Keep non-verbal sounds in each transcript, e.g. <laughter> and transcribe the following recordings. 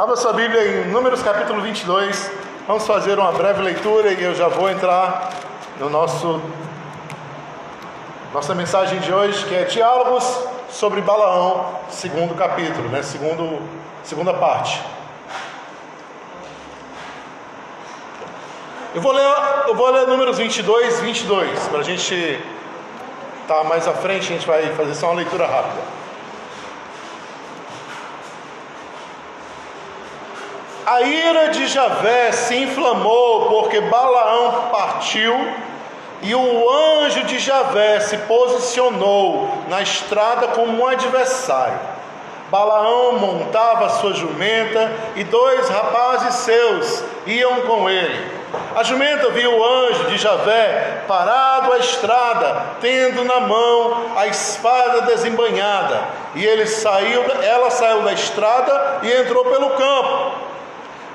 Abra sua Bíblia em Números capítulo 22. Vamos fazer uma breve leitura e eu já vou entrar no nosso nossa mensagem de hoje, que é diálogos sobre Balaão, segundo capítulo, né? Segundo segunda parte. Eu vou ler, eu vou ler números 22, 22, para a gente estar tá mais à frente, a gente vai fazer só uma leitura rápida. A ira de Javé se inflamou porque Balaão partiu e o anjo de Javé se posicionou na estrada como um adversário. Balaão montava sua jumenta e dois rapazes seus iam com ele. A jumenta viu o anjo de Javé parado à estrada, tendo na mão a espada desembanhada, e ele saiu, ela saiu da estrada e entrou pelo campo.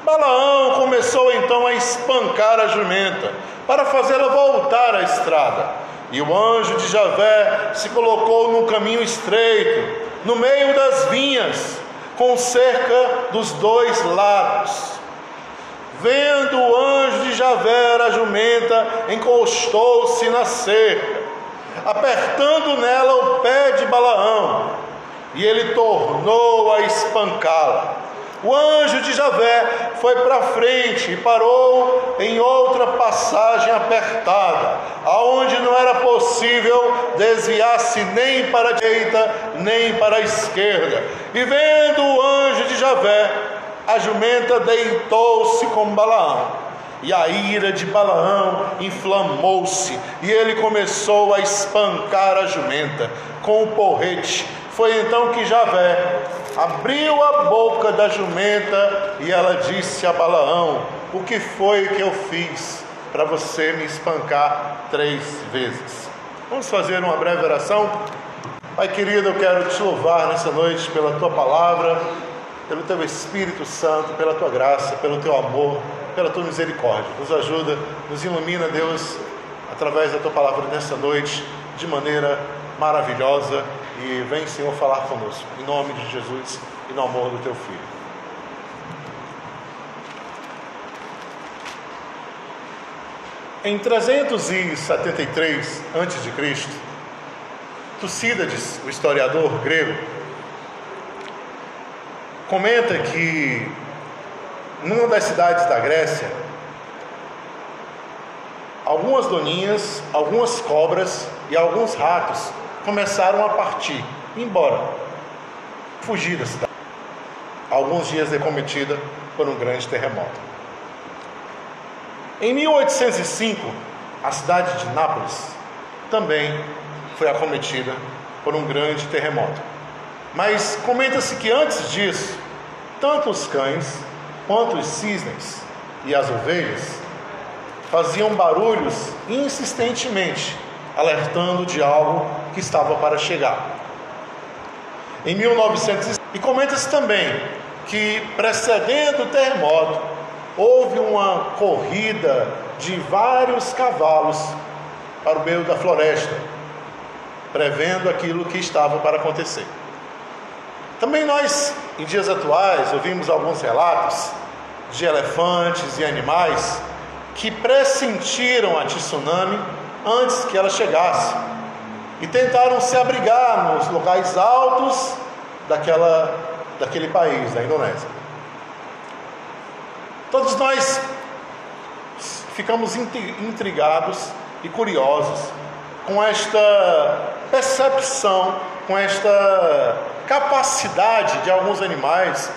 Balaão começou então a espancar a jumenta para fazê-la voltar à estrada. E o anjo de Javé se colocou num caminho estreito, no meio das vinhas, com cerca dos dois lados. Vendo o anjo de Javé a jumenta, encostou-se na cerca, apertando nela o pé de Balaão, e ele tornou a espancá-la. O anjo de Javé foi para frente e parou em outra passagem apertada, aonde não era possível desviar-se nem para a direita nem para a esquerda. E vendo o anjo de Javé, a jumenta deitou-se com Balaão. E a ira de Balaão inflamou-se, e ele começou a espancar a jumenta com o porrete. Foi então que Javé abriu a boca da jumenta e ela disse a Balaão: O que foi que eu fiz para você me espancar três vezes? Vamos fazer uma breve oração? Pai querido, eu quero te louvar nessa noite pela tua palavra, pelo teu Espírito Santo, pela tua graça, pelo teu amor, pela tua misericórdia. Nos ajuda, nos ilumina, Deus, através da tua palavra nessa noite, de maneira maravilhosa e vem, Senhor, falar conosco. Em nome de Jesus e no amor do teu Filho. Em 373 a.C., Tucídides, o historiador grego, comenta que numa das cidades da Grécia, algumas doninhas, algumas cobras e alguns ratos começaram a partir, embora, fugir da cidade. Alguns dias acometida por um grande terremoto. Em 1805, a cidade de Nápoles também foi acometida por um grande terremoto. Mas comenta-se que antes disso, tanto os cães quanto os cisnes e as ovelhas faziam barulhos insistentemente alertando de algo que estava para chegar. Em 1900 e comenta-se também que precedendo o terremoto houve uma corrida de vários cavalos para o meio da floresta, prevendo aquilo que estava para acontecer. Também nós, em dias atuais, ouvimos alguns relatos de elefantes e animais que pressentiram a tsunami antes que ela chegasse. E tentaram se abrigar nos locais altos daquela, daquele país, da Indonésia. Todos nós ficamos intrigados e curiosos com esta percepção, com esta capacidade de alguns animais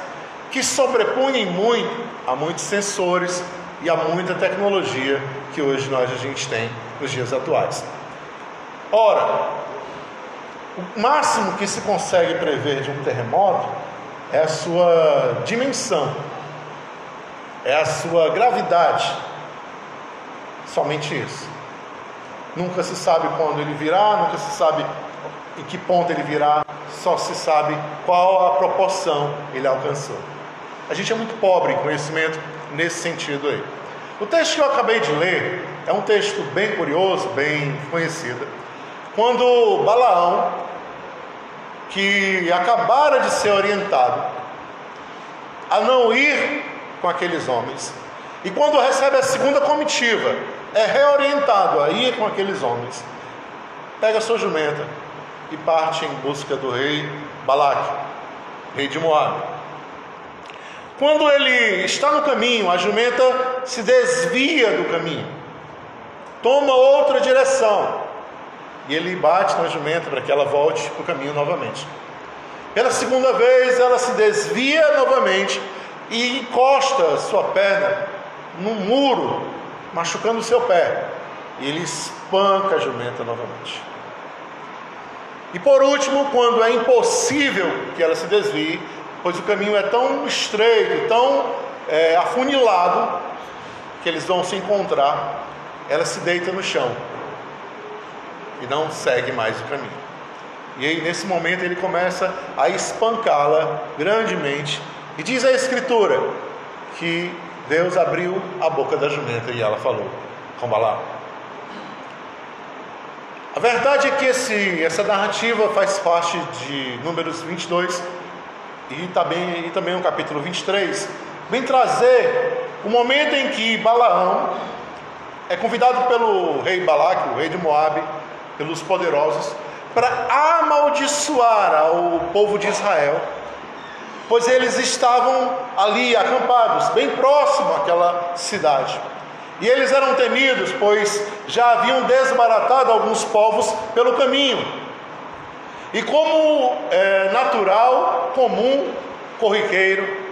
que sobrepõem muito a muitos sensores e a muita tecnologia que hoje nós a gente tem nos dias atuais. Ora, o máximo que se consegue prever de um terremoto é a sua dimensão, é a sua gravidade. Somente isso. Nunca se sabe quando ele virá, nunca se sabe em que ponto ele virá, só se sabe qual a proporção ele alcançou. A gente é muito pobre em conhecimento nesse sentido aí. O texto que eu acabei de ler é um texto bem curioso, bem conhecido. Quando Balaão, que acabara de ser orientado a não ir com aqueles homens. E quando recebe a segunda comitiva, é reorientado a ir com aqueles homens. Pega sua jumenta e parte em busca do rei Balaque, rei de Moab. Quando ele está no caminho, a jumenta se desvia do caminho, toma outra direção, e ele bate na jumenta para que ela volte para o caminho novamente. Pela segunda vez, ela se desvia novamente e encosta sua perna no muro, machucando o seu pé. E ele espanca a jumenta novamente. E por último, quando é impossível que ela se desvie, pois o caminho é tão estreito, tão é, afunilado, que eles vão se encontrar, ela se deita no chão e não segue mais o caminho. E aí, nesse momento, ele começa a espancá-la grandemente. E diz a Escritura que Deus abriu a boca da jumenta e ela falou com Balaão. A verdade é que esse, essa narrativa faz parte de Números 22 e também, e também no capítulo 23, vem trazer o momento em que Balaão é convidado pelo rei Balaque, o rei de Moabe, pelos poderosos, para amaldiçoar o povo de Israel, pois eles estavam ali acampados, bem próximo àquela cidade. E eles eram temidos, pois já haviam desbaratado alguns povos pelo caminho. E como é natural, comum, corriqueiro,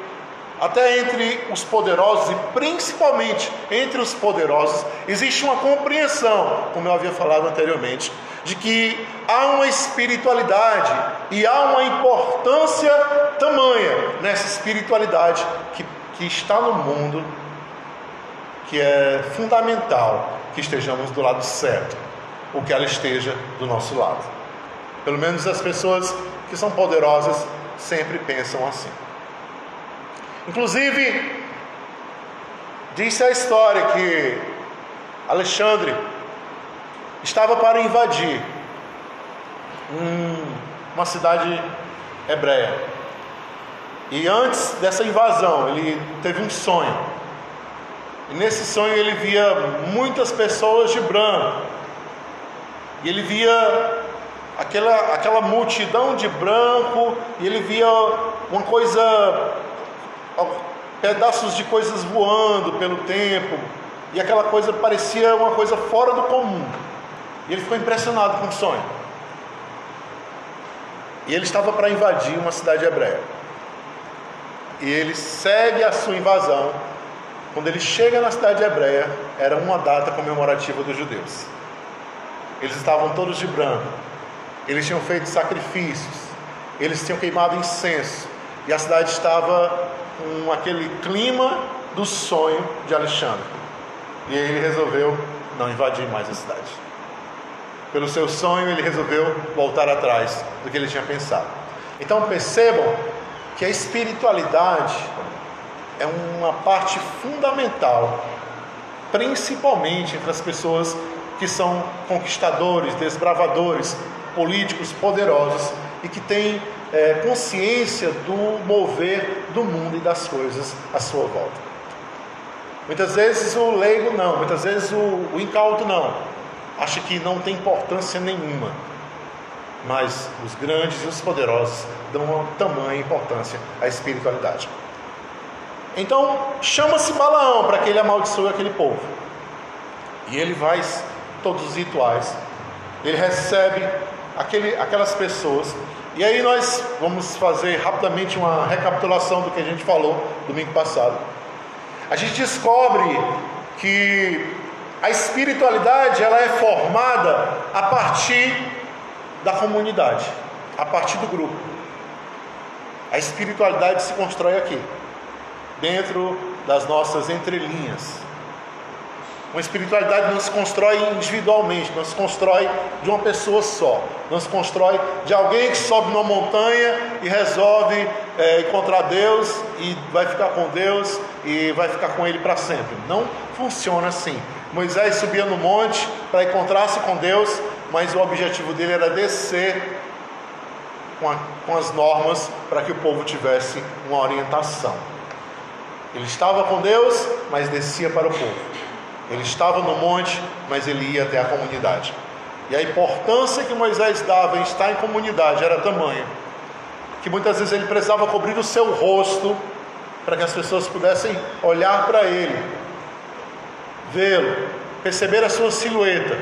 até entre os poderosos e principalmente entre os poderosos, existe uma compreensão, como eu havia falado anteriormente, de que há uma espiritualidade e há uma importância tamanha nessa espiritualidade que, que está no mundo, que é fundamental que estejamos do lado certo, ou que ela esteja do nosso lado. Pelo menos as pessoas que são poderosas sempre pensam assim. Inclusive, disse a história que Alexandre estava para invadir uma cidade hebreia. E antes dessa invasão, ele teve um sonho. E nesse sonho ele via muitas pessoas de branco. E ele via aquela, aquela multidão de branco, e ele via uma coisa pedaços de coisas voando pelo tempo, e aquela coisa parecia uma coisa fora do comum. E ele ficou impressionado com o sonho. E ele estava para invadir uma cidade hebreia. E ele segue a sua invasão. Quando ele chega na cidade hebreia, era uma data comemorativa dos judeus. Eles estavam todos de branco. Eles tinham feito sacrifícios. Eles tinham queimado incenso. E a cidade estava com aquele clima do sonho de Alexandre. E ele resolveu não invadir mais a cidade. Pelo seu sonho, ele resolveu voltar atrás do que ele tinha pensado. Então percebam que a espiritualidade é uma parte fundamental, principalmente entre as pessoas que são conquistadores, desbravadores, políticos poderosos e que têm é, consciência do mover do mundo e das coisas à sua volta. Muitas vezes o leigo não, muitas vezes o, o incauto não, acha que não tem importância nenhuma. Mas os grandes e os poderosos dão uma tamanha importância à espiritualidade. Então chama-se Balaão para que ele amaldiçoe aquele povo. E ele vai todos os rituais. Ele recebe aquele, aquelas pessoas e aí nós vamos fazer rapidamente uma recapitulação do que a gente falou domingo passado. A gente descobre que a espiritualidade ela é formada a partir da comunidade, a partir do grupo. A espiritualidade se constrói aqui, dentro das nossas entrelinhas. Uma espiritualidade não se constrói individualmente, não se constrói de uma pessoa só, não se constrói de alguém que sobe numa montanha e resolve é, encontrar Deus e vai ficar com Deus e vai ficar com Ele para sempre. Não funciona assim. Moisés subia no monte para encontrar-se com Deus, mas o objetivo dele era descer com, a, com as normas para que o povo tivesse uma orientação. Ele estava com Deus, mas descia para o povo. Ele estava no monte, mas ele ia até a comunidade. E a importância que Moisés dava em estar em comunidade era tamanha, que muitas vezes ele precisava cobrir o seu rosto para que as pessoas pudessem olhar para ele, vê-lo, perceber a sua silhueta,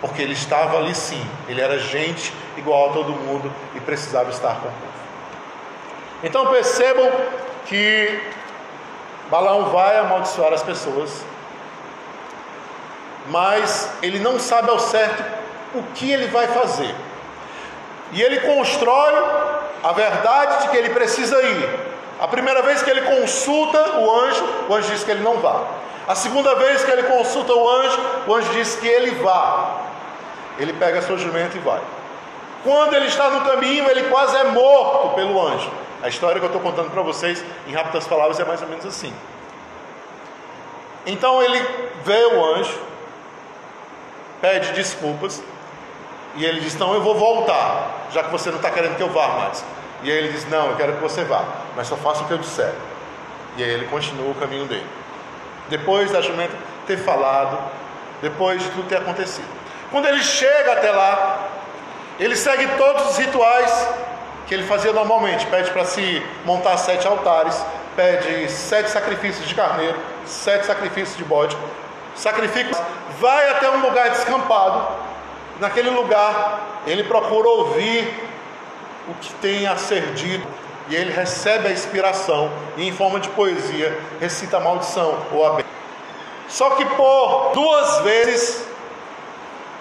porque ele estava ali sim, ele era gente igual a todo mundo e precisava estar com o povo. Então percebam que Balaão vai amaldiçoar as pessoas, mas ele não sabe ao certo o que ele vai fazer. E ele constrói a verdade de que ele precisa ir. A primeira vez que ele consulta o anjo, o anjo diz que ele não vá. A segunda vez que ele consulta o anjo, o anjo diz que ele vá. Ele pega seu jumento e vai. Quando ele está no caminho, ele quase é morto pelo anjo. A história que eu estou contando para vocês, em rápidas palavras, é mais ou menos assim. Então ele vê o anjo, pede desculpas, e ele diz: Não, eu vou voltar, já que você não está querendo que eu vá mais. E aí ele diz: Não, eu quero que você vá, mas só faça o que eu disser. E aí ele continua o caminho dele. Depois da jumenta ter falado, depois de tudo ter acontecido. Quando ele chega até lá, ele segue todos os rituais que ele fazia normalmente, pede para se montar sete altares, pede sete sacrifícios de carneiro, sete sacrifícios de bode, sacrifica, vai até um lugar descampado, naquele lugar ele procura ouvir o que tem a ser dito, e ele recebe a inspiração e em forma de poesia recita a maldição ou a bênção. Só que por duas vezes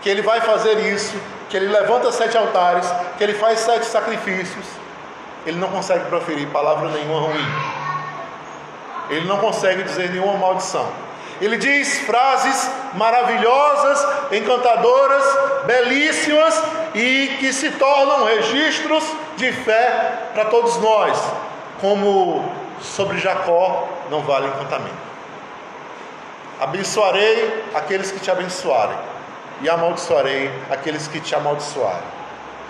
que ele vai fazer isso, que ele levanta sete altares, que ele faz sete sacrifícios, ele não consegue proferir palavra nenhuma ruim. Ele não consegue dizer nenhuma maldição. Ele diz frases maravilhosas, encantadoras, belíssimas e que se tornam registros de fé para todos nós, como sobre Jacó não vale encantamento. Abençoarei aqueles que te abençoarem e amaldiçoarei aqueles que te amaldiçoarem.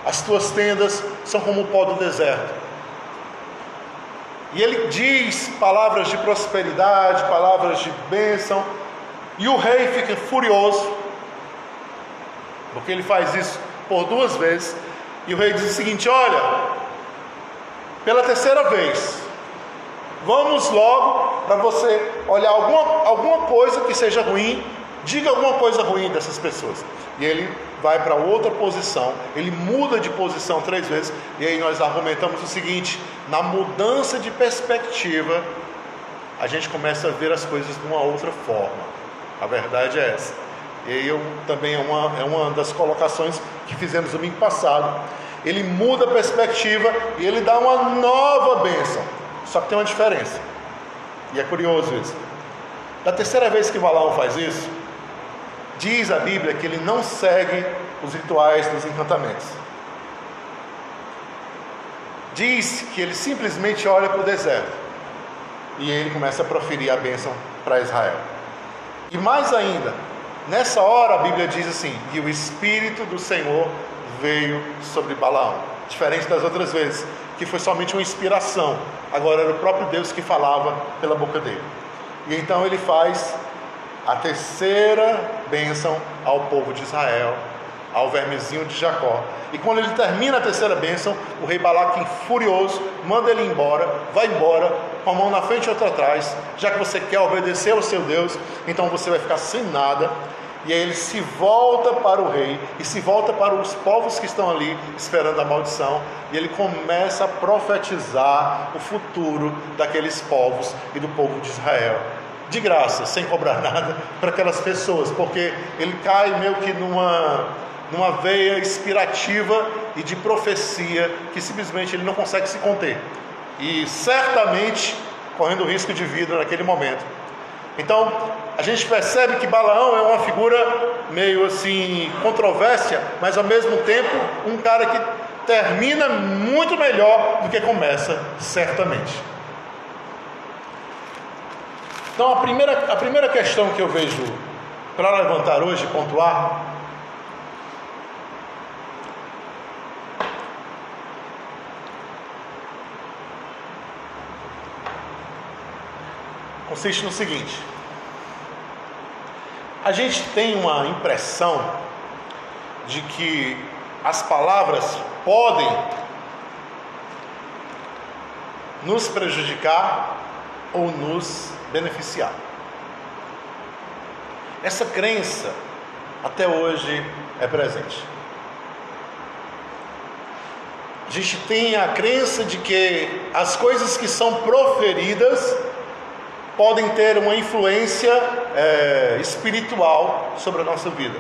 As tuas tendas são como o pó do deserto. E ele diz palavras de prosperidade, palavras de bênção, e o rei fica furioso, porque ele faz isso por duas vezes, e o rei diz o seguinte: Olha, pela terceira vez, vamos logo para você olhar alguma, alguma coisa que seja ruim diga alguma coisa ruim dessas pessoas. E ele vai para outra posição, ele muda de posição três vezes, e aí nós argumentamos o seguinte: na mudança de perspectiva, a gente começa a ver as coisas de uma outra forma. A verdade é essa. E aí eu também é uma, é uma das colocações que fizemos no domingo passado. Ele muda a perspectiva e ele dá uma nova bênção. Só que tem uma diferença. E é curioso isso. Da terceira vez que Balaão faz isso, Diz a Bíblia que ele não segue os rituais dos encantamentos. Diz que ele simplesmente olha para o deserto e ele começa a proferir a bênção para Israel. E mais ainda, nessa hora a Bíblia diz assim: que o Espírito do Senhor veio sobre Balaão, diferente das outras vezes, que foi somente uma inspiração, agora era o próprio Deus que falava pela boca dele. E então ele faz a terceira bênção ao povo de Israel, ao vermezinho de Jacó. E quando ele termina a terceira bênção, o rei Balaque, furioso, manda ele embora, vai embora, com a mão na frente e outra atrás, já que você quer obedecer ao seu Deus, então você vai ficar sem nada. E aí ele se volta para o rei e se volta para os povos que estão ali esperando a maldição, e ele começa a profetizar o futuro daqueles povos e do povo de Israel de graça, sem cobrar <laughs> nada para aquelas pessoas, porque ele cai meio que numa, numa veia inspirativa e de profecia que simplesmente ele não consegue se conter. E certamente correndo risco de vida naquele momento. Então, a gente percebe que Balaão é uma figura meio assim controvérsia, mas ao mesmo tempo um cara que termina muito melhor do que começa, certamente. Então, a primeira, a primeira questão que eu vejo para levantar hoje, pontuar, consiste no seguinte: a gente tem uma impressão de que as palavras podem nos prejudicar ou nos beneficiar. Essa crença até hoje é presente. A gente tem a crença de que as coisas que são proferidas podem ter uma influência é, espiritual sobre a nossa vida.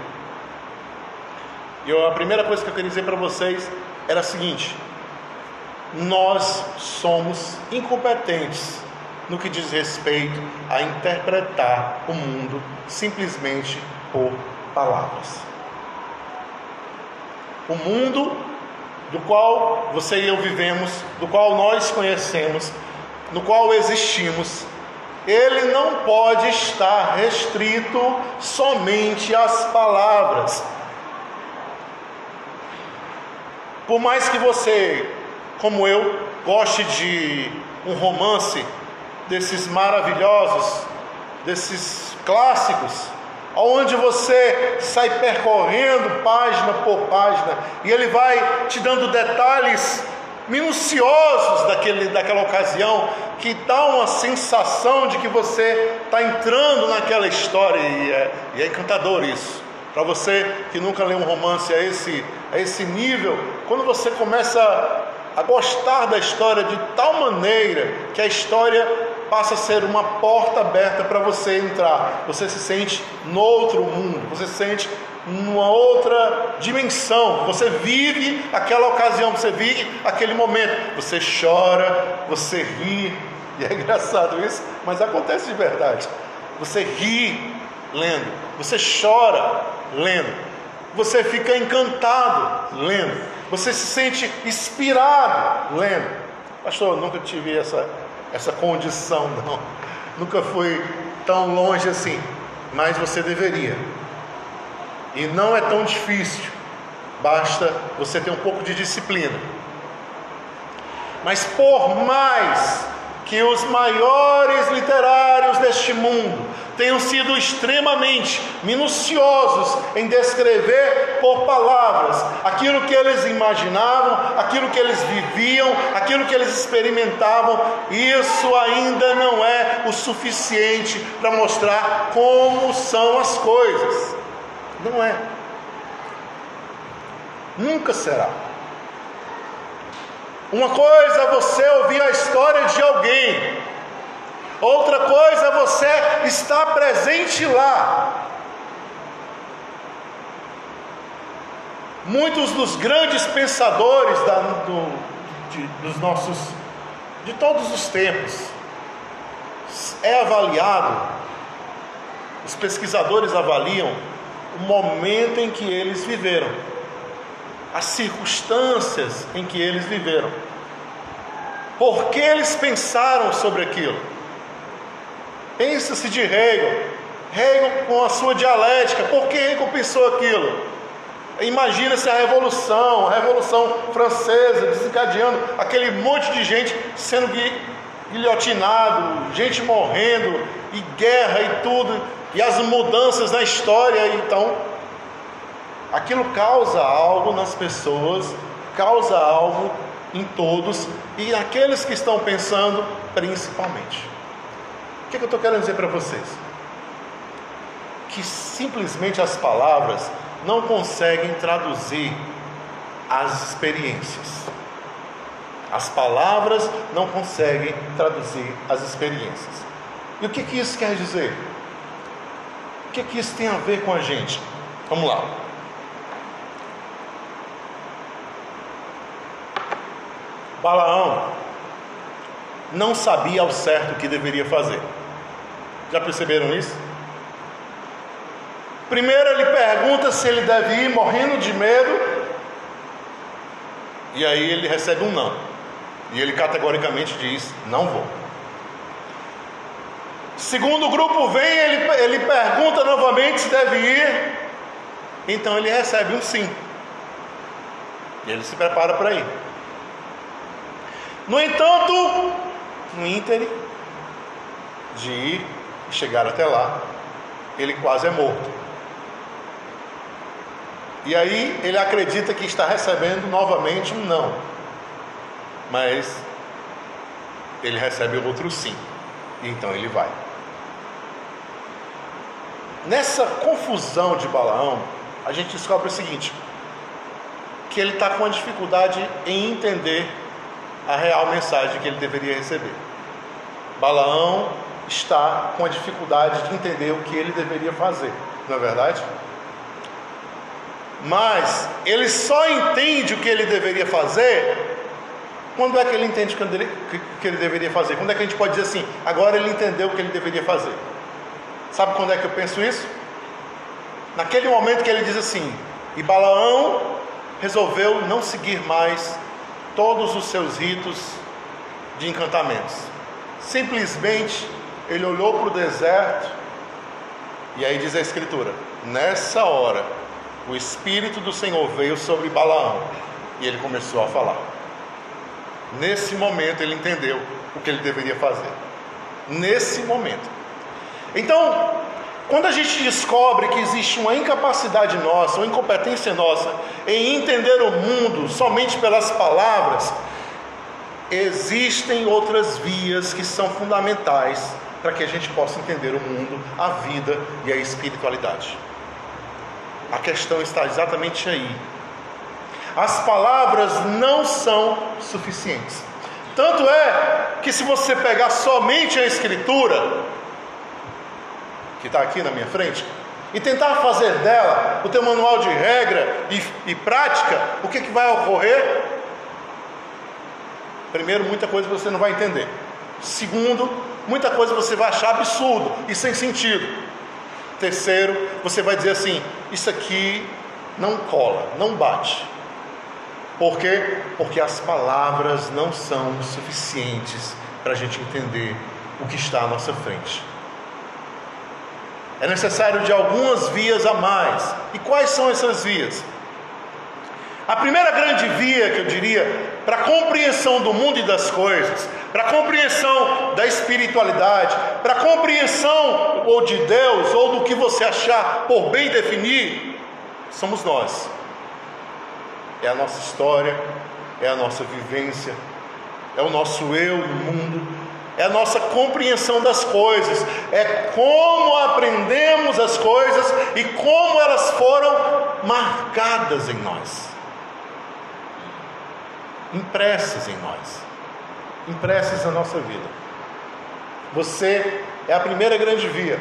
E a primeira coisa que eu queria dizer para vocês era a seguinte: nós somos incompetentes no que diz respeito a interpretar o mundo simplesmente por palavras. O mundo do qual você e eu vivemos, do qual nós conhecemos, no qual existimos, ele não pode estar restrito somente às palavras. Por mais que você, como eu, goste de um romance desses maravilhosos, desses clássicos, onde você sai percorrendo página por página e ele vai te dando detalhes minuciosos daquele, daquela ocasião que dá uma sensação de que você está entrando naquela história e é, e é encantador isso. Para você que nunca leu um romance a esse, a esse nível, quando você começa a gostar da história de tal maneira que a história passa a ser uma porta aberta para você entrar. Você se sente no outro mundo, você se sente numa outra dimensão. Você vive aquela ocasião, você vive aquele momento. Você chora, você ri. E é <laughs> engraçado isso, mas acontece de verdade. Você ri lendo, você chora lendo, você fica encantado lendo, você se sente inspirado lendo. Pastor, nunca tive essa essa condição, não. Nunca fui tão longe assim, mas você deveria. E não é tão difícil, basta você ter um pouco de disciplina. Mas por mais que os maiores literários deste mundo tenham sido extremamente minuciosos em descrever por palavras aquilo que eles imaginavam, aquilo que eles viviam, aquilo que eles experimentavam, isso ainda não é o suficiente para mostrar como são as coisas. Não é. Nunca será. Uma coisa é você ouvir a história de alguém, outra coisa é você estar presente lá. Muitos dos grandes pensadores da, do, de, dos nossos, de todos os tempos, é avaliado, os pesquisadores avaliam o momento em que eles viveram as circunstâncias em que eles viveram. Por que eles pensaram sobre aquilo? Pensa-se de Hegel. Hegel com a sua dialética, por que Hegel pensou aquilo? Imagina-se a Revolução, a Revolução Francesa desencadeando aquele monte de gente sendo guilhotinado, gente morrendo, e guerra e tudo, e as mudanças na história. Então, Aquilo causa algo nas pessoas, causa algo em todos e naqueles que estão pensando principalmente. O que, eu estou querendo dizer para vocês? Que simplesmente as palavras não conseguem traduzir as experiências. As palavras não conseguem traduzir as experiências. E o que, que isso quer dizer? O que, que isso tem a ver com a gente? Vamos lá. Balaão não sabia ao certo o que deveria fazer. Já perceberam isso? Primeiro ele pergunta se ele deve ir morrendo de medo, e aí ele recebe um não. E ele categoricamente diz: Não vou. Segundo grupo vem, ele, ele pergunta novamente se deve ir, então ele recebe um sim. E ele se prepara para ir. No entanto, no ínter, de ir e chegar até lá, ele quase é morto. E aí ele acredita que está recebendo novamente um não. Mas ele recebe outro sim. Então ele vai. Nessa confusão de Balaão, a gente descobre o seguinte: que ele está com uma dificuldade em entender a real mensagem que ele deveria receber. Balaão está com a dificuldade de entender o que ele deveria fazer, não é verdade? Mas ele só entende o que ele deveria fazer quando é que ele entende o que ele deveria fazer? Quando é que a gente pode dizer assim, agora ele entendeu o que ele deveria fazer? Sabe quando é que eu penso isso? Naquele momento que ele diz assim, e Balaão resolveu não seguir mais todos os seus ritos de encantamentos. Simplesmente ele olhou para o deserto e aí diz a Escritura: nessa hora o Espírito do Senhor veio sobre Balaão e ele começou a falar. Nesse momento ele entendeu o que ele deveria fazer. Nesse momento. Então, quando a gente descobre que existe uma incapacidade nossa, uma incompetência nossa em entender o mundo somente pelas palavras, existem outras vias que são fundamentais para que a gente possa entender o mundo, a vida e a espiritualidade. A questão está exatamente aí. As palavras não são suficientes. Tanto é que se você pegar somente a escritura, que está aqui na minha frente, e tentar fazer dela o teu manual de regra e, e prática, o que, que vai ocorrer? Primeiro, muita coisa você não vai entender. Segundo, muita coisa você vai achar absurdo e sem sentido. Terceiro, você vai dizer assim: isso aqui não cola, não bate. Por quê? Porque as palavras não são suficientes para a gente entender o que está à nossa frente. É necessário de algumas vias a mais. E quais são essas vias? A primeira grande via que eu diria para a compreensão do mundo e das coisas, para a compreensão da espiritualidade, para a compreensão ou de Deus ou do que você achar por bem definir, somos nós. É a nossa história, é a nossa vivência, é o nosso eu no mundo, é a nossa compreensão das coisas, é como aprendemos as coisas e como elas foram marcadas em nós, impressas em nós, impressas na nossa vida. Você é a primeira grande via.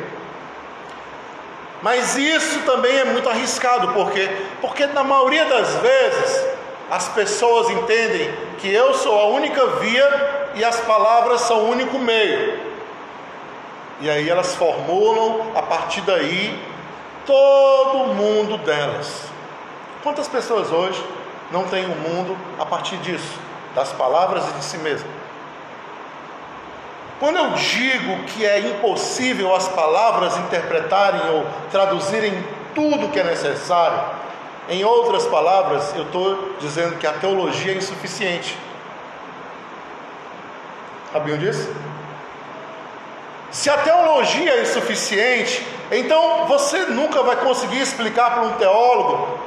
Mas isso também é muito arriscado, porque porque na maioria das vezes as pessoas entendem que eu sou a única via e as palavras são o único meio. E aí elas formulam a partir daí todo o mundo delas. Quantas pessoas hoje não têm o um mundo a partir disso, das palavras e de si mesmo? Quando eu digo que é impossível as palavras interpretarem ou traduzirem tudo que é necessário, em outras palavras, eu estou dizendo que a teologia é insuficiente. Sabiam disso? Se a teologia é insuficiente, então você nunca vai conseguir explicar para um teólogo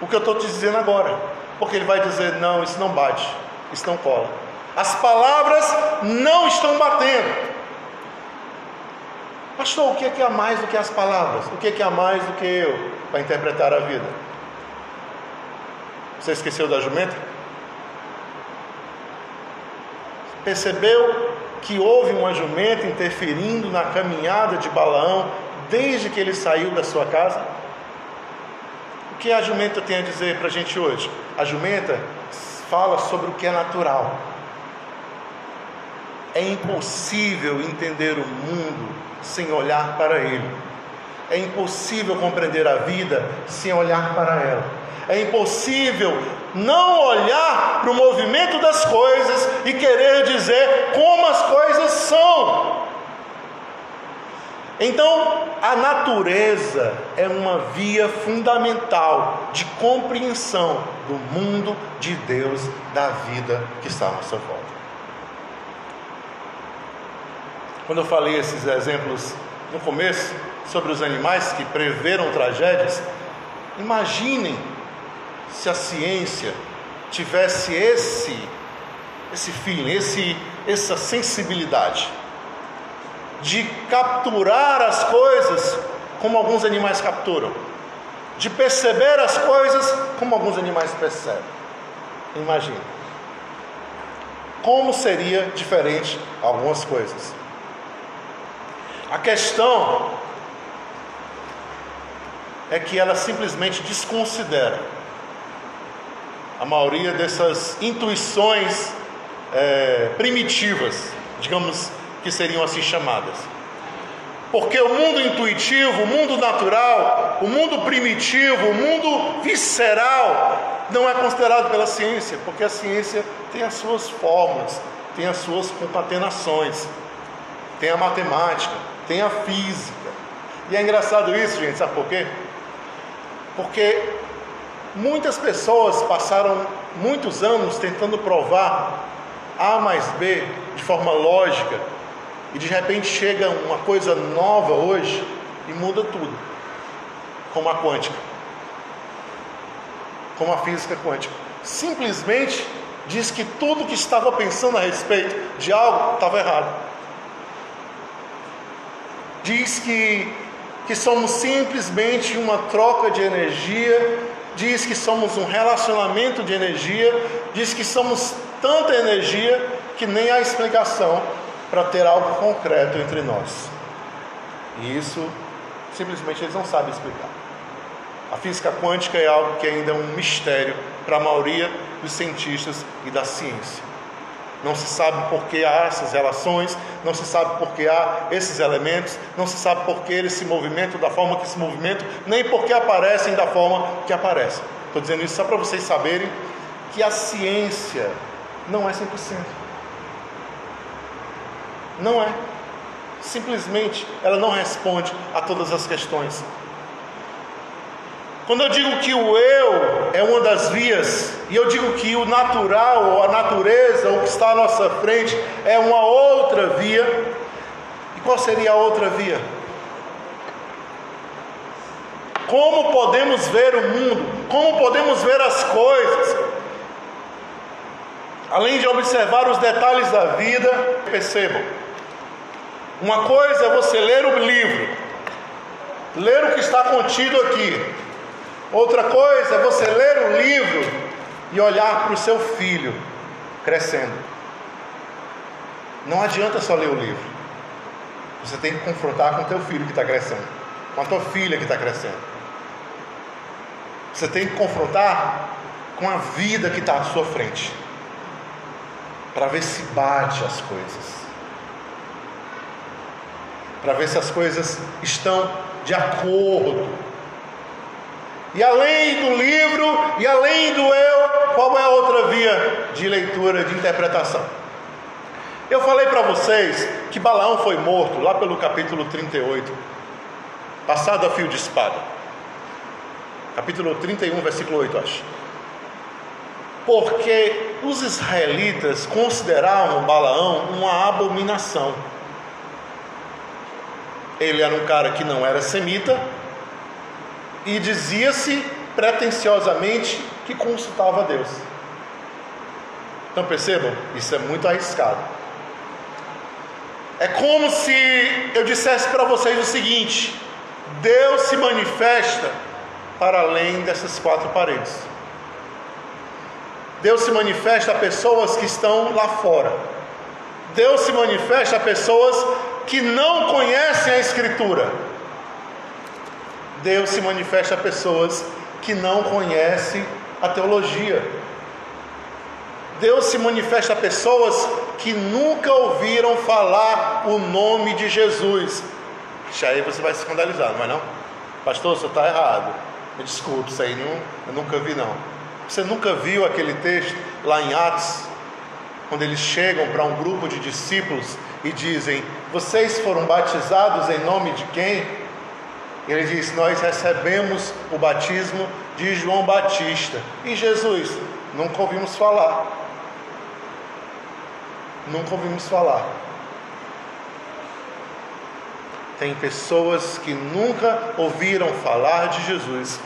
o que eu estou te dizendo agora. Porque ele vai dizer: não, isso não bate, isso não cola. As palavras não estão batendo. Pastor, o que é que há mais do que as palavras? O que é que há mais do que eu para interpretar a vida? Você esqueceu da jumenta? Percebeu que houve uma jumenta interferindo na caminhada de Balaão desde que ele saiu da sua casa? O que a jumenta tem a dizer para a gente hoje? A jumenta fala sobre o que é natural. É impossível entender o mundo sem olhar para ele. É impossível compreender a vida sem olhar para ela. É impossível não olhar para o movimento das coisas e querer dizer como as coisas são. Então, a natureza é uma via fundamental de compreensão do mundo de Deus, da vida que está à nossa volta. quando eu falei esses exemplos no começo sobre os animais que preveram tragédias, imaginem se a ciência tivesse esse esse feeling, esse essa sensibilidade de capturar as coisas como alguns animais capturam, de perceber as coisas como alguns animais percebem. Imagine. Como seria diferente algumas coisas. A questão é que ela simplesmente desconsidera a maioria dessas intuições é, primitivas, digamos que seriam assim chamadas. Porque o mundo intuitivo, o mundo natural, o mundo primitivo, o mundo visceral não é considerado pela ciência, porque a ciência tem as suas fórmulas, tem as suas concatenações, tem a matemática, tem a física. E é engraçado isso, gente, sabe por quê? Porque muitas pessoas passaram muitos anos tentando provar A mais B de forma lógica, e de repente chega uma coisa nova hoje e muda tudo, como a quântica, como a física quântica. Simplesmente diz que tudo que estava pensando a respeito de algo estava errado. Diz que, que somos simplesmente uma troca de energia, diz que somos um relacionamento de energia, diz que somos tanta energia que nem há explicação para ter algo concreto entre nós. E isso simplesmente eles não sabem explicar. A física quântica é algo que ainda é um mistério para a maioria dos cientistas e da ciência. Não se sabe por que há essas relações, não se sabe por que há esses elementos, não se sabe por que eles se movimentam da forma que se movimentam, nem por que aparecem da forma que aparecem. Estou dizendo isso só para vocês saberem que a ciência não é 100%. Não é. Simplesmente ela não responde a todas as questões. Quando eu digo que o eu é uma das vias, e eu digo que o natural, ou a natureza, o que está à nossa frente, é uma outra via, e qual seria a outra via? Como podemos ver o mundo? Como podemos ver as coisas? Além de observar os detalhes da vida, percebam, uma coisa é você ler o livro, ler o que está contido aqui. Outra coisa é você ler o livro e olhar para o seu filho crescendo. Não adianta só ler o livro. Você tem que confrontar com o teu filho que está crescendo, com a tua filha que está crescendo. Você tem que confrontar com a vida que está à sua frente, para ver se bate as coisas para ver se as coisas estão de acordo. E além do livro e além do eu, qual é a outra via de leitura, de interpretação? Eu falei para vocês que Balaão foi morto lá pelo capítulo 38, passado a fio de espada. Capítulo 31, versículo 8, acho. Porque os israelitas consideravam Balaão uma abominação. Ele era um cara que não era semita e dizia-se pretensiosamente que consultava Deus. Então percebam, isso é muito arriscado. É como se eu dissesse para vocês o seguinte: Deus se manifesta para além dessas quatro paredes. Deus se manifesta a pessoas que estão lá fora. Deus se manifesta a pessoas que não conhecem a Escritura. Deus se manifesta a pessoas que não conhecem a teologia. Deus se manifesta a pessoas que nunca ouviram falar o nome de Jesus. Já aí você vai se escandalizar, não é não? Pastor, você está errado. Me desculpe, isso aí não, eu nunca vi não. Você nunca viu aquele texto lá em Atos, quando eles chegam para um grupo de discípulos e dizem: Vocês foram batizados em nome de quem? Ele diz: Nós recebemos o batismo de João Batista. E Jesus? Nunca ouvimos falar. Nunca ouvimos falar. tem pessoas que nunca ouviram falar de Jesus,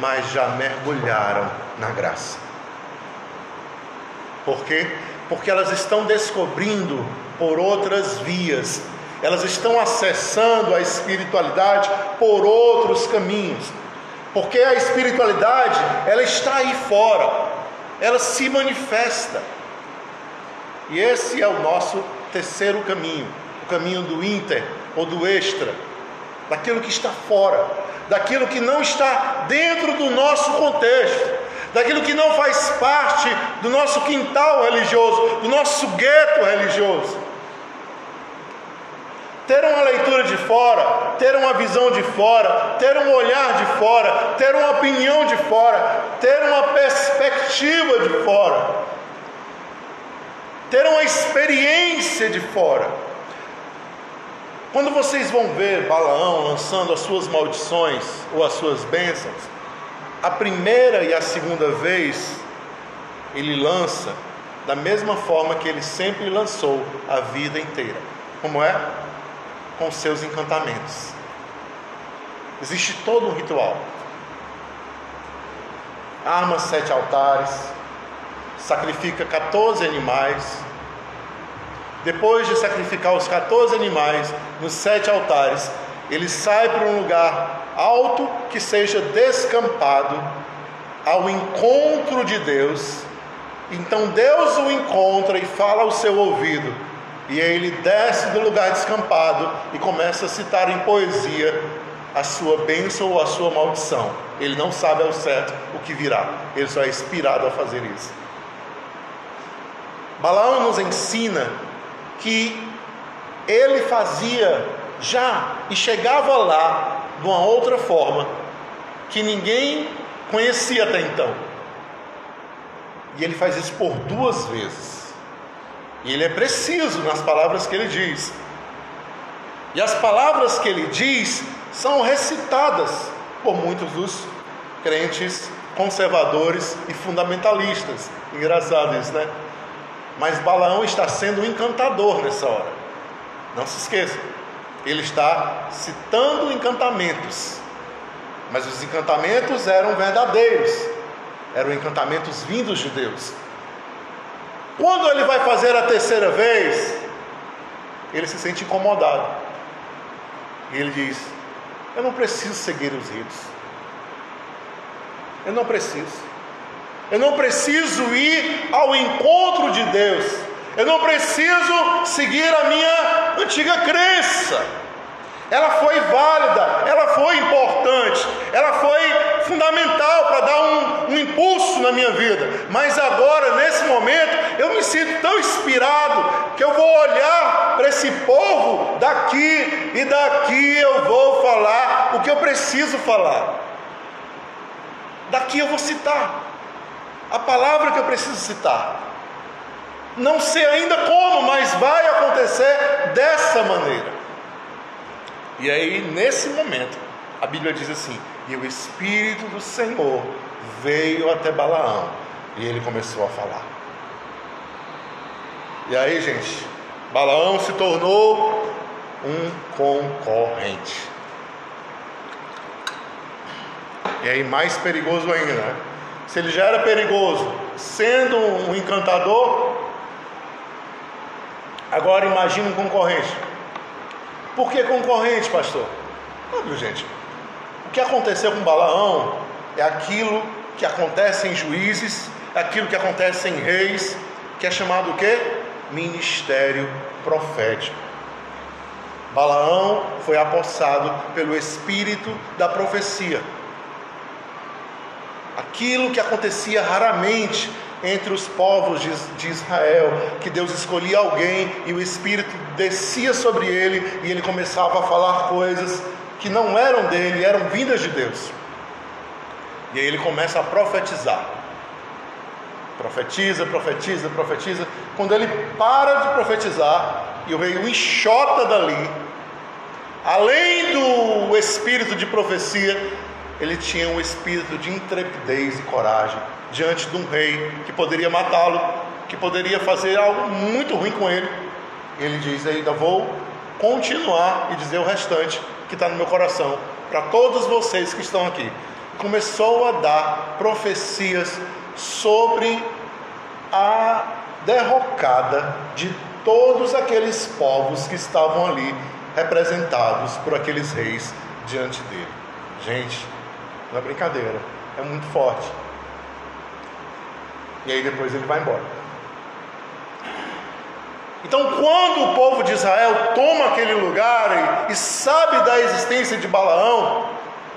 mas já mergulharam na graça. Por quê? Porque elas estão descobrindo por outras vias, elas estão acessando a espiritualidade por outros caminhos. Porque a espiritualidade, ela está aí fora, ela se manifesta. E esse é o nosso terceiro caminho, o caminho do inter ou do extra, daquilo que está fora, daquilo que não está dentro do nosso contexto, daquilo que não faz parte do nosso quintal religioso, do nosso gueto religioso. Ter uma leitura de fora, ter uma visão de fora, ter um olhar de fora, ter uma opinião de fora, ter uma perspectiva de fora, ter uma experiência de fora. Quando vocês vão ver Balaão lançando as suas maldições ou as suas bênçãos, a primeira e a segunda vez ele lança da mesma forma que ele sempre lançou a vida inteira. Como é? Com seus encantamentos. Existe todo um ritual. Arma sete altares, sacrifica 14 animais. Depois de sacrificar os 14 animais nos sete altares, ele sai para um lugar alto que seja descampado ao encontro de Deus. Então Deus o encontra e fala ao seu ouvido: e aí ele desce do lugar descampado e começa a citar em poesia a sua bênção ou a sua maldição. Ele não sabe ao certo o que virá, ele só é inspirado a fazer isso. Balaão nos ensina que ele fazia já e chegava lá de uma outra forma que ninguém conhecia até então. E ele faz isso por duas vezes. E ele é preciso nas palavras que ele diz. E as palavras que ele diz são recitadas por muitos dos crentes conservadores e fundamentalistas. Engraçado isso, né? Mas Balaão está sendo um encantador nessa hora. Não se esqueça. Ele está citando encantamentos. Mas os encantamentos eram verdadeiros. Eram encantamentos vindos de Deus. Quando ele vai fazer a terceira vez, ele se sente incomodado. E ele diz: Eu não preciso seguir os ritos. Eu não preciso. Eu não preciso ir ao encontro de Deus. Eu não preciso seguir a minha antiga crença. Ela foi válida, ela foi importante, ela foi fundamental para dar um, um, impulso na minha vida. Mas agora, nesse momento, eu me sinto tão inspirado que eu vou olhar para esse povo daqui e daqui eu vou falar o que eu preciso falar. Daqui eu vou citar a palavra que eu preciso citar. Não sei ainda como, mas vai acontecer dessa maneira. E aí, nesse momento, a Bíblia diz assim: E o Espírito do Senhor veio até Balaão e ele começou a falar. E aí, gente, Balaão se tornou um concorrente. E aí, mais perigoso ainda, né? Se ele já era perigoso, sendo um encantador, agora imagine um concorrente. Por que concorrente, pastor? Óbvio, gente. O que aconteceu com Balaão é aquilo que acontece em juízes, é aquilo que acontece em reis, que é chamado o quê? Ministério profético. Balaão foi apossado pelo espírito da profecia. Aquilo que acontecia raramente entre os povos de, Israel, que Deus escolhia alguém e o Espírito descia sobre ele e ele começava a falar coisas que não eram dele, eram vindas de Deus. E aí ele começa a profetizar. Profetiza, profetiza, profetiza. Quando ele para de profetizar e o rei o enxota dali, além do espírito de profecia, ele tinha um espírito de intrepidez e coragem diante de um rei que poderia matá-lo, que poderia fazer algo muito ruim com ele. Ele diz: Ainda vou continuar e dizer o restante que está no meu coração para todos vocês que estão aqui. Começou a dar profecias sobre a derrocada de todos aqueles povos que estavam ali representados por aqueles reis diante dele. Gente, não é brincadeira, é muito forte. E aí depois ele vai embora. Então, quando o povo de Israel toma aquele lugar e, e sabe da existência de Balaão,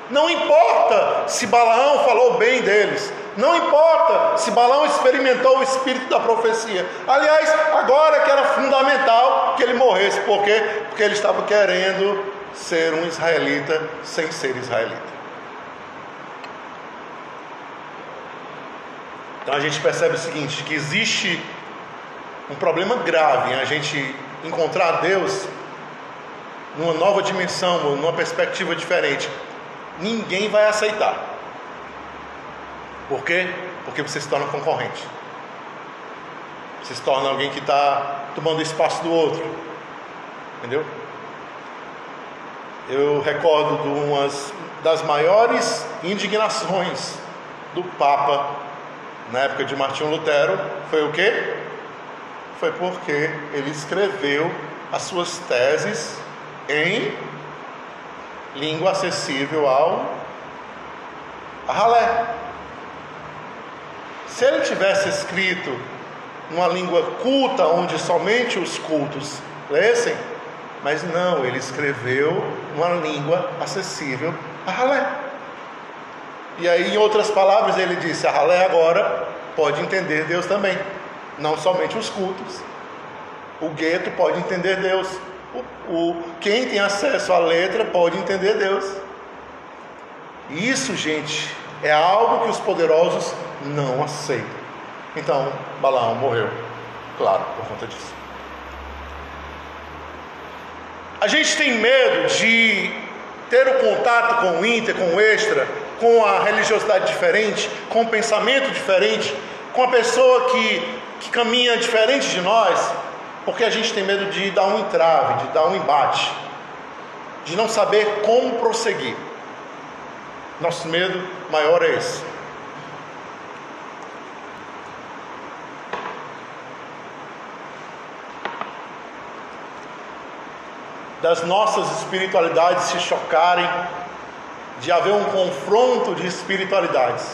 não importa se Balaão falou bem deles, não importa se Balaão experimentou o espírito da profecia. Aliás, agora que era fundamental que ele morresse, por quê? Porque ele estava querendo ser um israelita sem ser israelita. Então a gente percebe o seguinte: que existe um problema grave em a gente encontrar Deus numa nova dimensão, numa perspectiva diferente. Ninguém vai aceitar. Por quê? Porque você se torna concorrente. Você se torna alguém que está tomando espaço do outro. Entendeu? Eu recordo de umas das maiores indignações do Papa na época de Martinho Lutero foi o quê? foi porque ele escreveu as suas teses em língua acessível ao ralé. Se ele tivesse escrito numa língua culta, onde somente os cultos lessem, mas não, ele escreveu numa língua acessível a ralé. E aí, em outras palavras, ele disse: a ralé agora pode entender Deus também não somente os cultos. O gueto pode entender Deus. O, o, quem tem acesso à letra pode entender Deus. Isso, gente, é algo que os poderosos não aceitam. Então, Balaão morreu, claro, por conta disso. A gente tem medo de ter o contato com o inter, com o extra, com a religiosidade diferente, com o pensamento diferente, com a pessoa que que caminha diferente de nós, porque a gente tem medo de dar um entrave, de dar um embate, de não saber como prosseguir. Nosso medo maior é esse. Das nossas espiritualidades se chocarem, de haver um confronto de espiritualidades.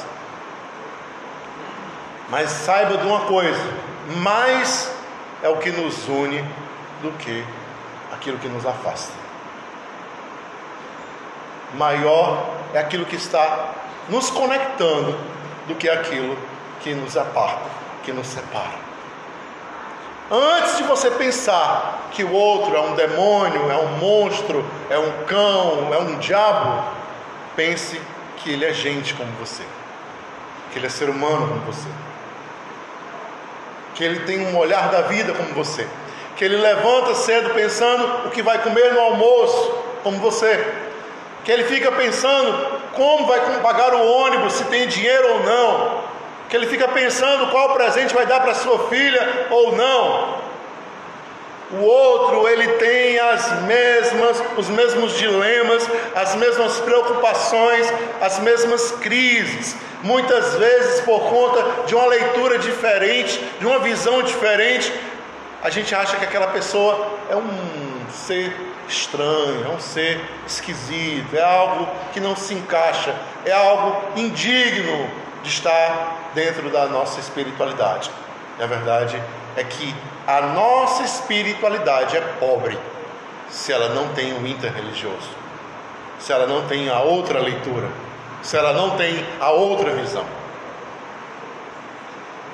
Mas saiba de uma coisa: mais é o que nos une do que aquilo que nos afasta. Maior é aquilo que está nos conectando do que aquilo que nos aparta, que nos separa. Antes de você pensar que o outro é um demônio, é um monstro, é um cão, é um diabo, pense que ele é gente como você, que ele é ser humano como você que ele tem um olhar da vida como você, que ele levanta cedo pensando o que vai comer no almoço, como você, que ele fica pensando como vai pagar o ônibus, se tem dinheiro ou não, que ele fica pensando qual presente vai dar para sua filha ou não. O outro, ele tem as mesmas, os mesmos dilemas, as mesmas preocupações, as mesmas crises. Muitas vezes por conta de uma leitura diferente, de uma visão diferente, a gente acha que aquela pessoa é um ser estranho, é um ser esquisito, é algo que não se encaixa, é algo indigno de estar dentro da nossa espiritualidade. Na verdade, é que a nossa espiritualidade é pobre se ela não tem o interreligioso, se ela não tem a outra leitura, se ela não tem a outra visão.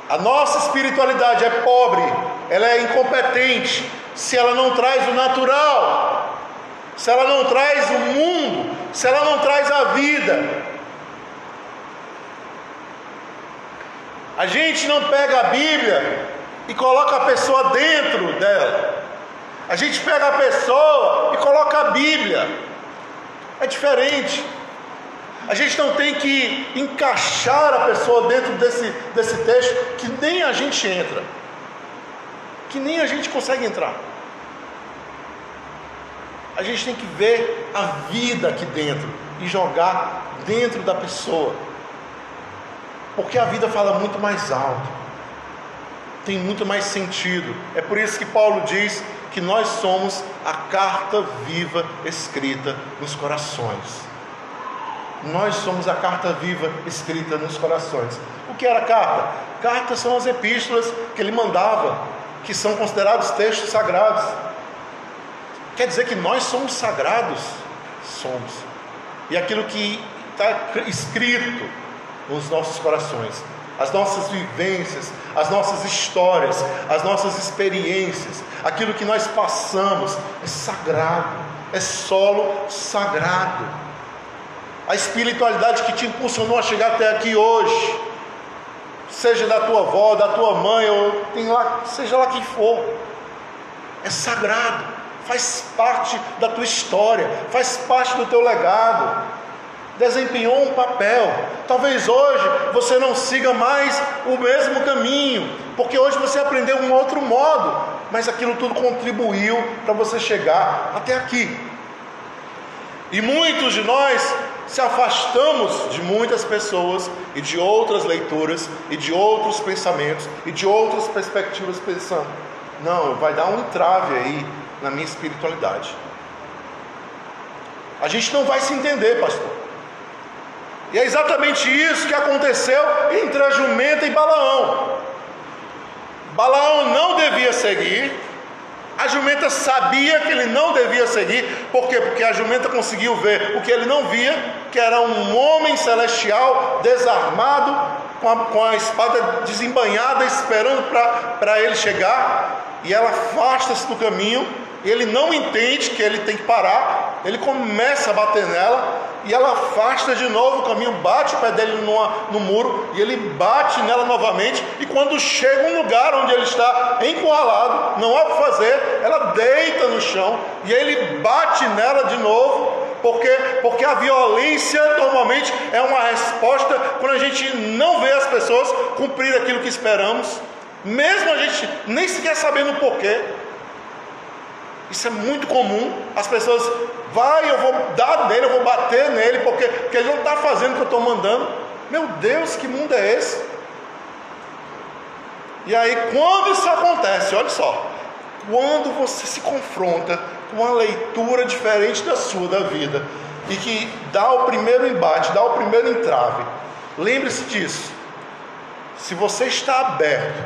A nossa espiritualidade é pobre, ela é incompetente se ela não traz o natural, se ela não traz o mundo, se ela não traz a vida. A gente não pega a Bíblia e coloca a pessoa dentro dela. A gente pega a pessoa e coloca a Bíblia. É diferente. A gente não tem que encaixar a pessoa dentro desse, desse texto que nem a gente entra. Que nem a gente consegue entrar. a gente tem que ver a vida aqui dentro e jogar dentro da pessoa. Porque a vida fala muito mais alto, tem muito mais sentido. É por isso que Paulo diz que nós somos a carta viva escrita nos corações. Nós somos a carta viva escrita nos corações. O que era carta? Cartas são as epístolas que ele mandava, que são considerados textos sagrados. Quer dizer que nós somos sagrados? Somos. E aquilo que está escrito nos nossos corações, as nossas vivências, as nossas histórias, as nossas experiências, aquilo que nós passamos é sagrado, é solo sagrado. A espiritualidade que te impulsionou a chegar até aqui hoje, seja da tua avó, da tua mãe, ou lá, seja lá quem for, é sagrado, faz parte da tua história, faz parte do teu legado, desempenhou um papel. Talvez hoje você não siga mais o mesmo caminho, porque hoje você aprendeu um outro modo, mas aquilo tudo contribuiu para você chegar até aqui. E muitos de nós se afastamos de muitas pessoas e de outras leituras e de outros pensamentos e de outras perspectivas pensando, não, vai dar um entrave aí na minha espiritualidade. A gente não vai se entender, pastor. E é exatamente isso que aconteceu entre a jumenta e Balaão. Balaão não devia seguir, a jumenta sabia que ele não devia seguir, por quê? Porque a jumenta conseguiu ver o que ele não via, que era um homem celestial desarmado, com a, com a espada desembanhada, esperando para ele chegar, e ela afasta-se do caminho, ele não entende que ele tem que parar, ele começa a bater nela, e ela afasta de novo o caminho, bate o pé dele no muro, e ele bate nela novamente, e quando chega um lugar onde ele está encurralado, não há o que fazer, ela deita no chão, e ele bate nela de novo, porque, porque a violência normalmente é uma resposta quando a gente não vê as pessoas cumprir aquilo que esperamos, mesmo a gente nem sequer sabendo o porquê. Isso é muito comum. As pessoas, vai, eu vou dar nele, eu vou bater nele, porque, porque ele não está fazendo o que eu estou mandando. Meu Deus, que mundo é esse? E aí, quando isso acontece, olha só, quando você se confronta com uma leitura diferente da sua, da vida, e que dá o primeiro embate, dá o primeiro entrave, lembre-se disso. Se você está aberto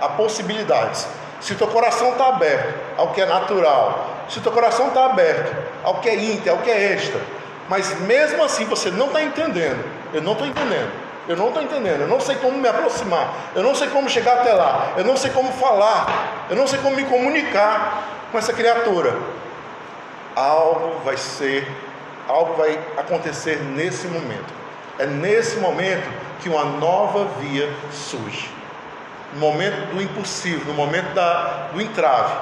a possibilidades, se o teu coração está aberto ao que é natural, se o teu coração está aberto ao que é inter, ao que é extra, mas mesmo assim você não está entendendo, eu não estou entendendo, eu não estou entendendo, eu não sei como me aproximar, eu não sei como chegar até lá, eu não sei como falar, eu não sei como me comunicar com essa criatura. Algo vai ser, algo vai acontecer nesse momento. É nesse momento que uma nova via surge no momento do impossível, no momento da, do entrave.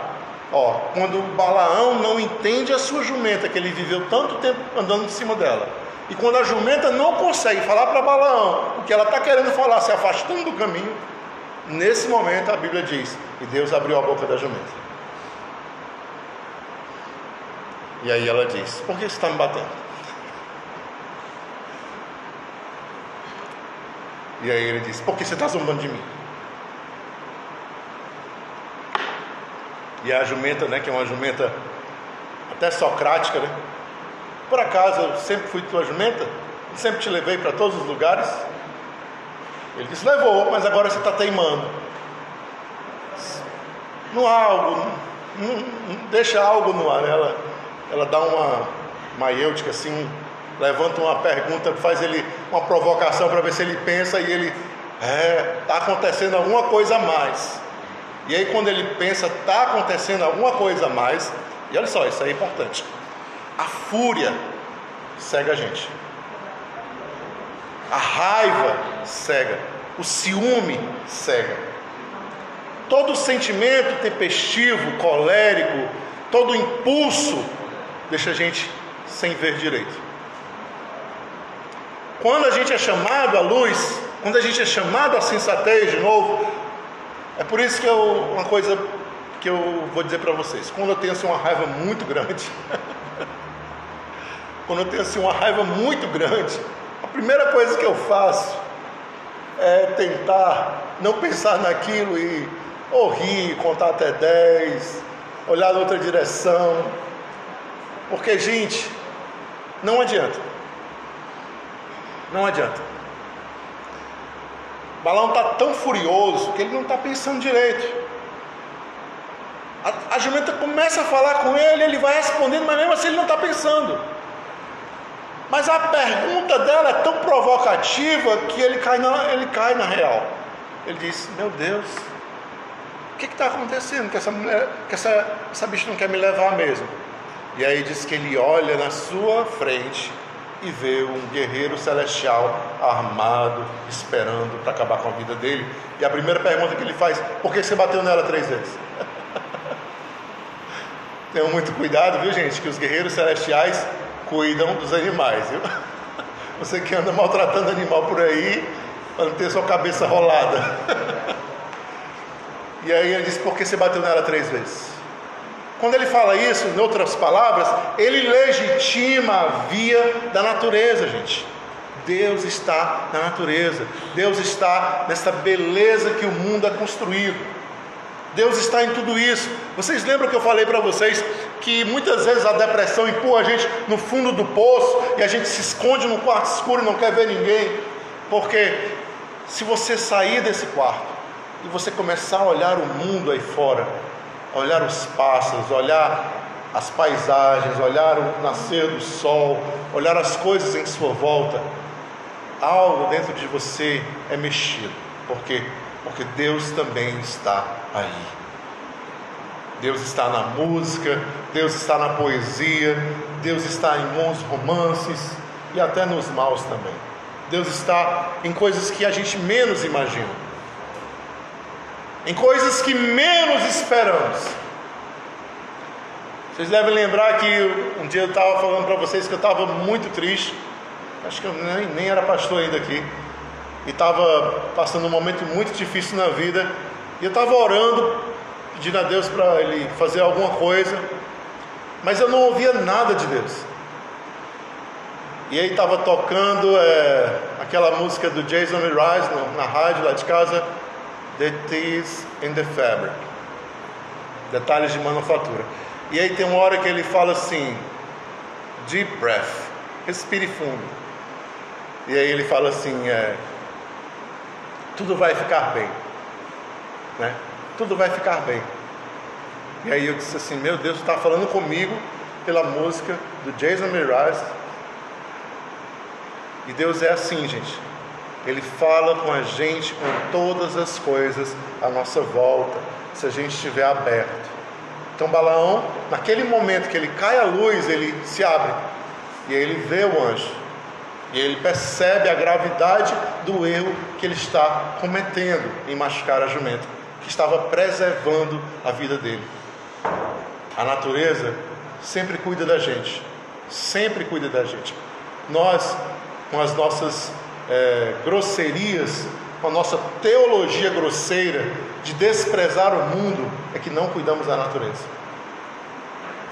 Ó, quando Balaão não entende a sua jumenta, que ele viveu tanto tempo andando em cima dela, e quando a jumenta não consegue falar para Balaão o que ela está querendo falar, se afastando do caminho, nesse momento a Bíblia diz: e Deus abriu a boca da jumenta. E aí ela diz: Por que você está me batendo? E aí ele diz: Por que você está zombando de mim? E a jumenta, né, que é uma jumenta até socrática, né? Por acaso eu sempre fui tua jumenta? Sempre te levei para todos os lugares? Ele disse: levou, mas agora você está teimando. Há algo, deixa algo no ar. Né? Ela, ela dá uma maiêutica assim, levanta uma pergunta, faz ele uma provocação para ver se ele pensa e ele é, está acontecendo alguma coisa a mais. E aí, quando ele pensa, está acontecendo alguma coisa a mais, e olha só, isso é importante. A fúria cega a gente, a raiva cega, o ciúme cega. Todo sentimento tempestivo, colérico, todo impulso deixa a gente sem ver direito. Quando a gente é chamado à luz, quando a gente é chamado à sensatez de novo, é por isso que eu, uma coisa que eu vou dizer para vocês: quando eu tenho assim, uma raiva muito grande, <laughs> quando eu tenho assim uma raiva muito grande, a primeira coisa que eu faço é tentar não pensar naquilo e ou rir, contar até 10, olhar em outra direção. Porque, gente, não adianta. Não adianta. Balão está tão furioso que ele não está pensando direito. A, a jumenta começa a falar com ele, ele vai respondendo, mas mesmo assim ele não está pensando. Mas a pergunta dela é tão provocativa que ele cai na, ele cai na real. Ele diz: Meu Deus, o que está acontecendo? Que essa mulher, que essa, essa bicha não quer me levar mesmo. E aí diz que ele olha na sua frente e vê um guerreiro celestial armado, esperando para acabar com a vida dele. E a primeira pergunta que ele faz: Por que você bateu nela três vezes? <laughs> Tenham muito cuidado, viu gente? Que os guerreiros celestiais cuidam dos animais, viu? <laughs> Você que anda maltratando animal por aí, para não ter sua cabeça rolada. <laughs> E aí ele diz: Por que você bateu nela três vezes? Quando ele fala isso, em outras palavras, ele legitima a via da natureza, gente. Deus está na natureza, Deus está nessa beleza que o mundo é construído. Deus está em tudo isso. Vocês lembram que eu falei para vocês que muitas vezes a depressão empurra a gente no fundo do poço e a gente se esconde no quarto escuro e não quer ver ninguém? Porque se você sair desse quarto e você começar a olhar o mundo aí fora, olhar os pássaros, olhar as paisagens, olhar o nascer do sol, olhar as coisas em sua volta, algo dentro de você é mexido. Por quê? Porque Deus também está aí. Deus está na música, Deus está na poesia, Deus está em bons romances e até nos maus também. Deus está em coisas que a gente menos imagina, em coisas que menos esperamos. Vocês devem lembrar que um dia eu estava falando para vocês que eu estava muito triste, acho que eu nem, nem era pastor ainda aqui. E estava passando um momento muito difícil na vida, e eu estava orando, pedindo a Deus para Ele fazer alguma coisa, mas eu não ouvia nada de Deus. E aí estava tocando é, aquela música do Jason Mraz na rádio lá de casa, Details in the Fabric, detalhes de manufatura. E aí tem uma hora que ele fala assim, deep breath, respire fundo. E aí ele fala assim, é, tudo vai ficar bem. Né? Tudo vai ficar bem. E aí eu disse assim, meu Deus, está falando comigo pela música do Jason Mraz. E Deus é assim, gente. Ele fala com a gente com todas as coisas à nossa volta, se a gente estiver aberto. Então Balaão, naquele momento que ele cai a luz, ele se abre e ele vê o anjo. E ele percebe a gravidade do erro que ele está cometendo em machucar a jumenta, que estava preservando a vida dele. A natureza sempre cuida da gente, sempre cuida da gente. Nós, com as nossas é, grosserias, com a nossa teologia grosseira de desprezar o mundo, é que não cuidamos da natureza.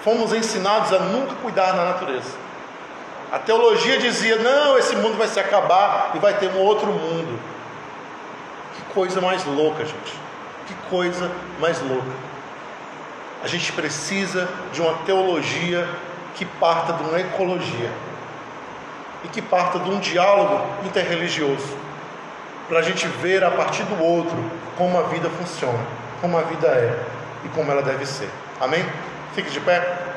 Fomos ensinados a nunca cuidar da natureza. A teologia dizia: não, esse mundo vai se acabar e vai ter um outro mundo. Que coisa mais louca, gente. Que coisa mais louca. A gente precisa de uma teologia que parta de uma ecologia e que parta de um diálogo interreligioso, para a gente ver a partir do outro como a vida funciona, como a vida é e como ela deve ser. Amém? Fique de pé.